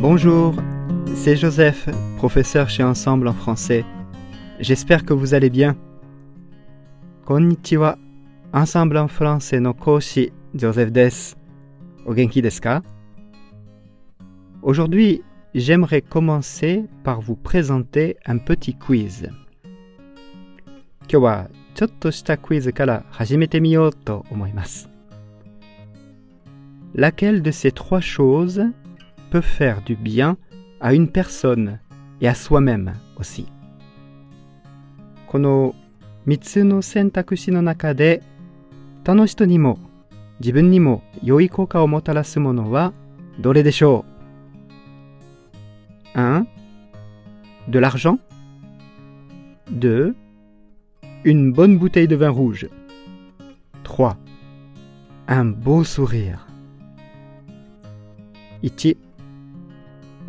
Bonjour, c'est Joseph, professeur chez Ensemble en français. J'espère que vous allez bien. Konnichiwa. Ensemble en français no koshi, Joseph Des. Ogenki deska? Aujourd'hui, j'aimerais commencer par vous présenter un petit quiz. Laquelle de ces trois choses peut faire du bien à une personne et à soi-même aussi. この3つの選択肢の中で他の人にも自分にも良い効果をもたらすものはどれでしょう ?1. De l'argent 2. Une bonne bouteille de vin rouge 3. Un beau sourire 1.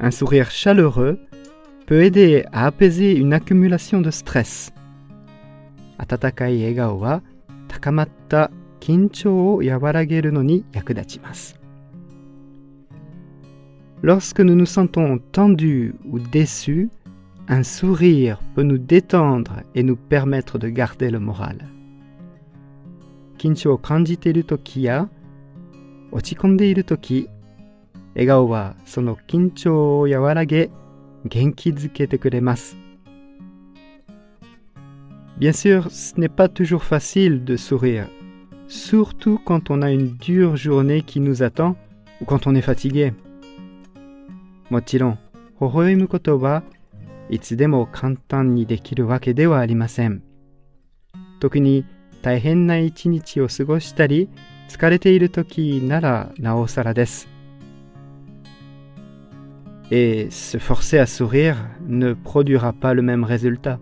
un sourire chaleureux peut aider à apaiser une accumulation de stress. Lorsque nous nous sentons tendus ou déçus, un sourire peut nous détendre et nous permettre de garder le moral. 緊張を感じている時や落ち込んでいる時笑顔はその緊張を和らげ元気づけてくれます。Bien sûr, ce n'est pas toujours facile de sourire, surtout quand on a une dure journée qui nous attend ou quand on est fatigué. もちろん、微笑むことはいつでも簡単にできるわけではありません。特に et se forcer à sourire ne produira pas le même résultat.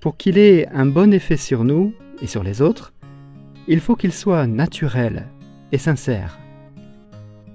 Pour qu'il ait un bon effet sur nous et sur les autres, il faut qu'il soit naturel et sincère.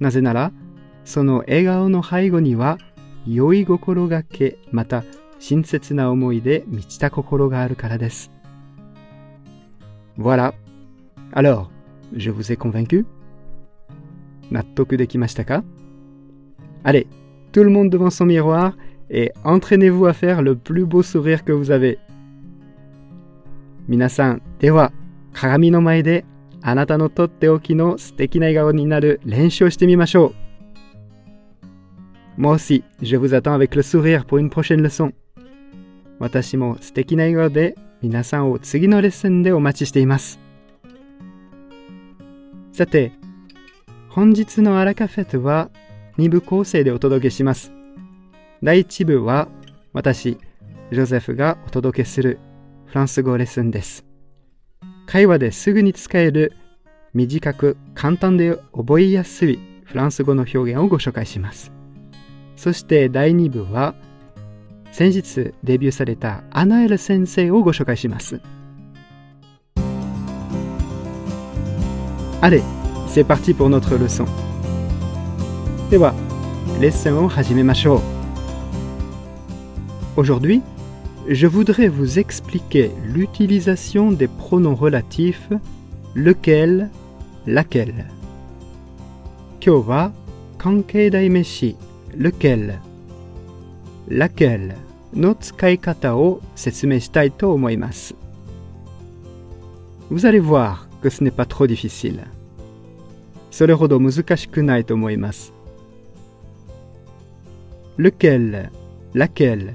なぜなら、その笑顔の背後には、良い心がけ、また親切な思いで満ちた心があるからです。Voilà. Alors, je vous ai convaincu? 納得できましたか Allez, tout le monde devant son miroir et entraînez-vous à faire le plus beau sourire que vous avez. 皆さん、では、鏡の前であなたのとっておきの素敵な笑顔になる練習をしてみましょう。もし、je vous attends avec le sourire pour une prochaine leçon. 私も素敵な笑顔で皆さんを次のレッスンでお待ちしています。さて、本日のアラカフェとは2部構成でお届けします。第1部は私、ジョゼフがお届けするフランス語レッスンです。会話ですぐに使える短く簡単で覚えやすいフランス語の表現をご紹介します。そして第2部は先日デビューされたアナエル先生をご紹介します。あれ c'est parti pour notre leçon. では、レッスンを始めましょう。Aujourd'hui, je voudrais vous expliquer l'utilisation des pronoms relatifs lequel, laquelle. Kyova kankei daimeshi lequel, laquelle no tsukaikata o setsumeishitai to omoimasu. Vous allez voir que ce n'est pas trop difficile. それほど難しくないと思います。lequel, laquelle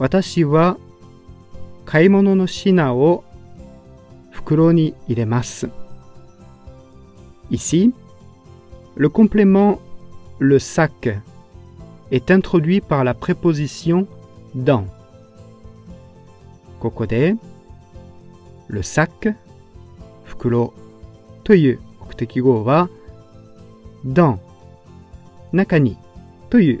Ici, le complément le sac est introduit par la préposition dans. Kokode, le sac, dans, nakani, toyu,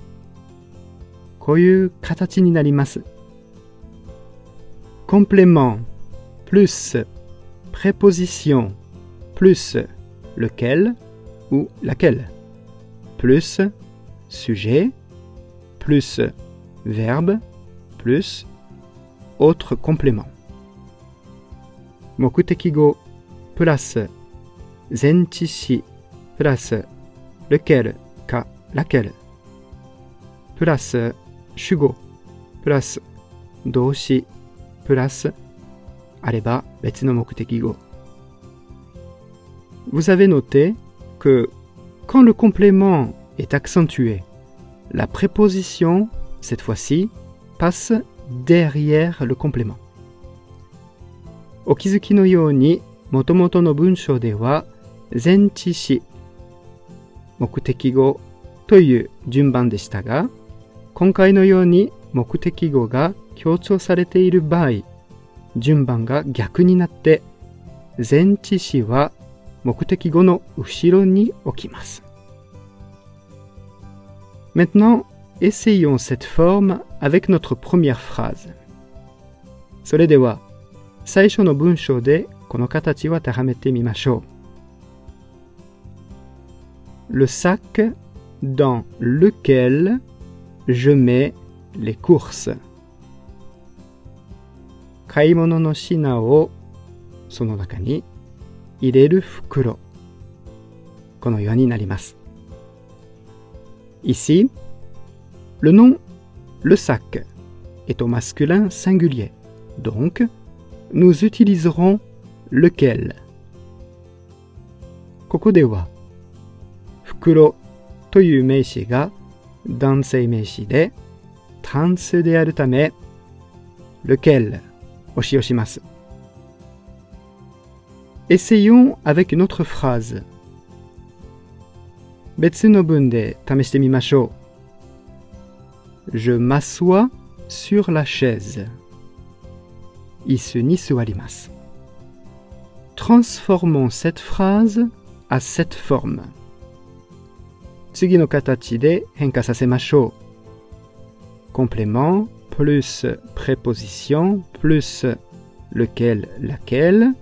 Complément plus préposition plus lequel ou laquelle plus sujet plus verbe plus autre complément. Mokutekigo plus zentishi plus lequel ka laquelle plus doshi Vous avez noté que quand le complément est accentué la préposition cette fois-ci passe derrière le complément Au Kizuki no you ni motomoto no bunshou dewa zenchishi mokutekigo to iu junban 今回のように目的語が強調されている場合順番が逆になって前置詞は目的語の後ろに置きます。Maintenant, e それでは最初の文章でこの形を当めてみましょう。Le s a Je mets les courses. Kaimono no shina wo sono naka ni ireru fukuro. Kono ni narimasu. Ici, le nom le sac est au masculin singulier. Donc, nous utiliserons lequel. Koko de wa fukuro という名詞が dans shide, transe de alta lequel Oshiyoshimasu. Essayons avec une autre phrase. Betsu no bunde, Je m'assois sur la chaise. Isu ni Transformons cette phrase à cette forme. Complément plus préposition plus lequel laquelle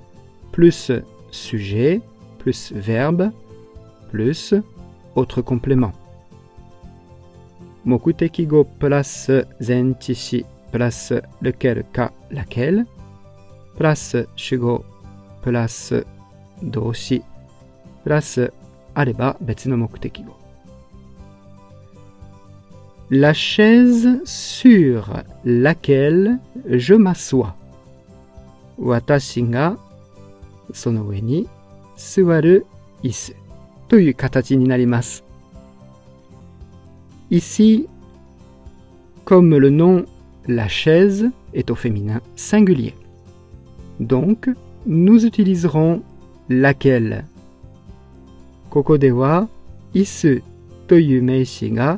plus sujet plus verbe plus autre complément. Mokutekigo place zentishi place lequel ka laquelle place shugo place doshi place areba no mokutekigo la chaise sur laquelle je m'assois. Watashi ga sono ue ni suwaru isu. Toyu katachi Ici, comme le nom la chaise est au féminin singulier. Donc, nous utiliserons laquelle. Koko dewa wa isu toyu meishi ga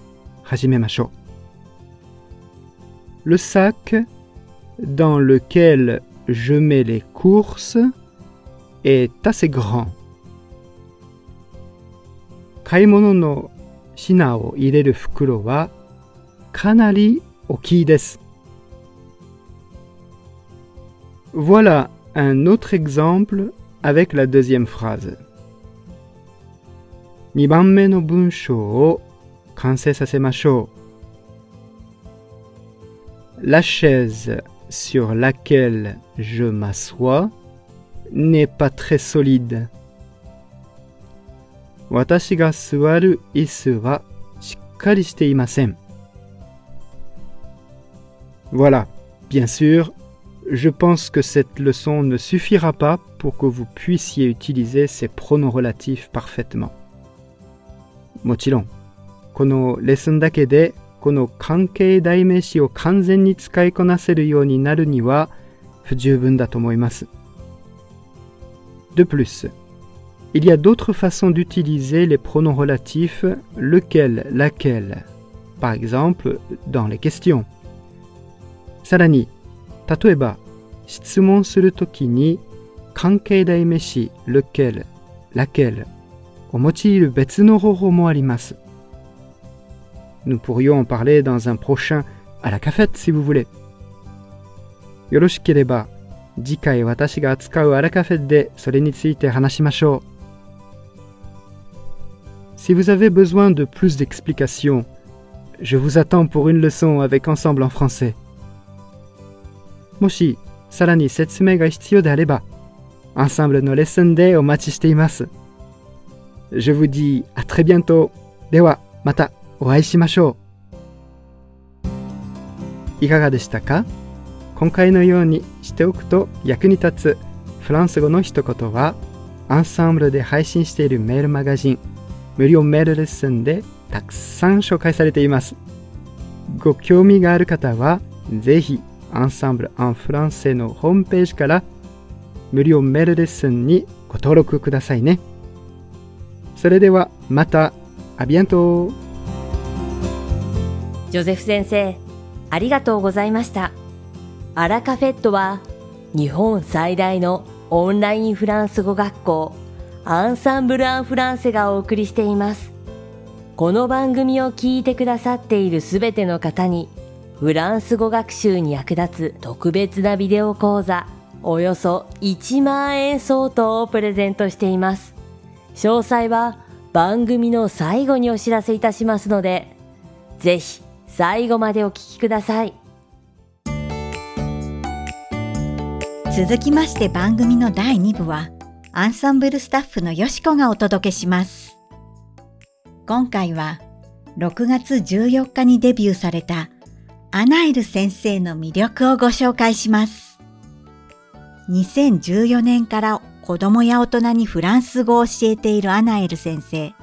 Le sac dans lequel je mets les courses est assez grand. Voilà un autre exemple avec la deuxième phrase. 2番目の文章を la chaise sur laquelle je m'assois n'est pas très solide. Voilà, bien sûr, je pense que cette leçon ne suffira pas pour que vous puissiez utiliser ces pronoms relatifs parfaitement. Motilon. このレッスンだけでこの関係代名詞を完全に使いこなせるようになるには不十分だと思います。De plus, il y a d'autres façons d'utiliser les pronoms relatifs lequel, laquelle, par exemple dans les questions. さらに、例えば質問するときに関係代名詞 lequel, laquelle を用いる別の方法もあります。Nous pourrions en parler dans un prochain à la cafette si vous voulez. Si vous avez besoin de plus d'explications, je vous attends pour une leçon avec Ensemble en français. ensemble de もし、さらに説明が必要であれば、Ensemble Je vous dis à très bientôt. Dewa, mata. お会いしましょういかがでしたか今回のようにしておくと役に立つフランス語の一言はアンサンブルで配信しているメールマガジン無料メールレッスンでたくさん紹介されていますご興味がある方はぜひアンサンブル・アン・フランセのホームページから無料メールレッスンにご登録くださいねそれではまたアビアントジョゼフ先生、ありがとうございました。アラカフェットは、日本最大のオンラインフランス語学校、アンサンブル・アン・フランセがお送りしています。この番組を聞いてくださっているすべての方に、フランス語学習に役立つ特別なビデオ講座、およそ1万円相当をプレゼントしています。詳細は番組の最後にお知らせいたしますので、ぜひ最後までお聞きください続きまして番組の第2部はアンサンブルスタッフのよしこがお届けします今回は6月14日にデビューされたアナエル先生の魅力をご紹介します2014年から子供や大人にフランス語を教えているアナエル先生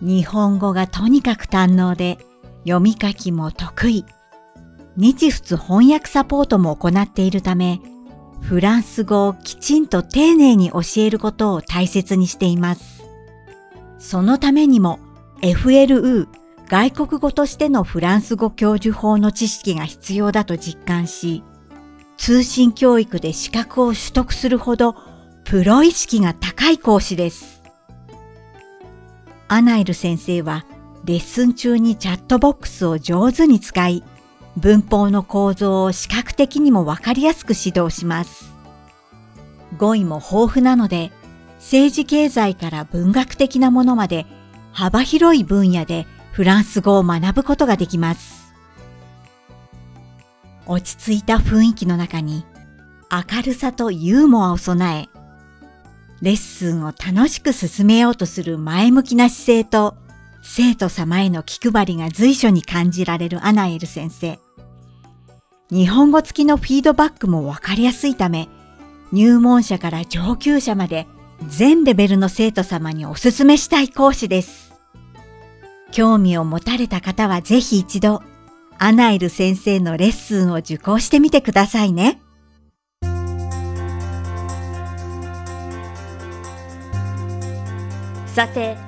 日本語がとにかく堪能で読み書きも得意。日仏翻訳サポートも行っているため、フランス語をきちんと丁寧に教えることを大切にしています。そのためにも FLU 外国語としてのフランス語教授法の知識が必要だと実感し、通信教育で資格を取得するほどプロ意識が高い講師です。アナイル先生はレッスン中にチャットボックスを上手に使い、文法の構造を視覚的にもわかりやすく指導します。語彙も豊富なので、政治経済から文学的なものまで幅広い分野でフランス語を学ぶことができます。落ち着いた雰囲気の中に明るさとユーモアを備え、レッスンを楽しく進めようとする前向きな姿勢と生徒様への気配りが随所に感じられるアナエル先生。日本語付きのフィードバックもわかりやすいため、入門者から上級者まで全レベルの生徒様におすすめしたい講師です。興味を持たれた方はぜひ一度、アナエル先生のレッスンを受講してみてくださいね。さて、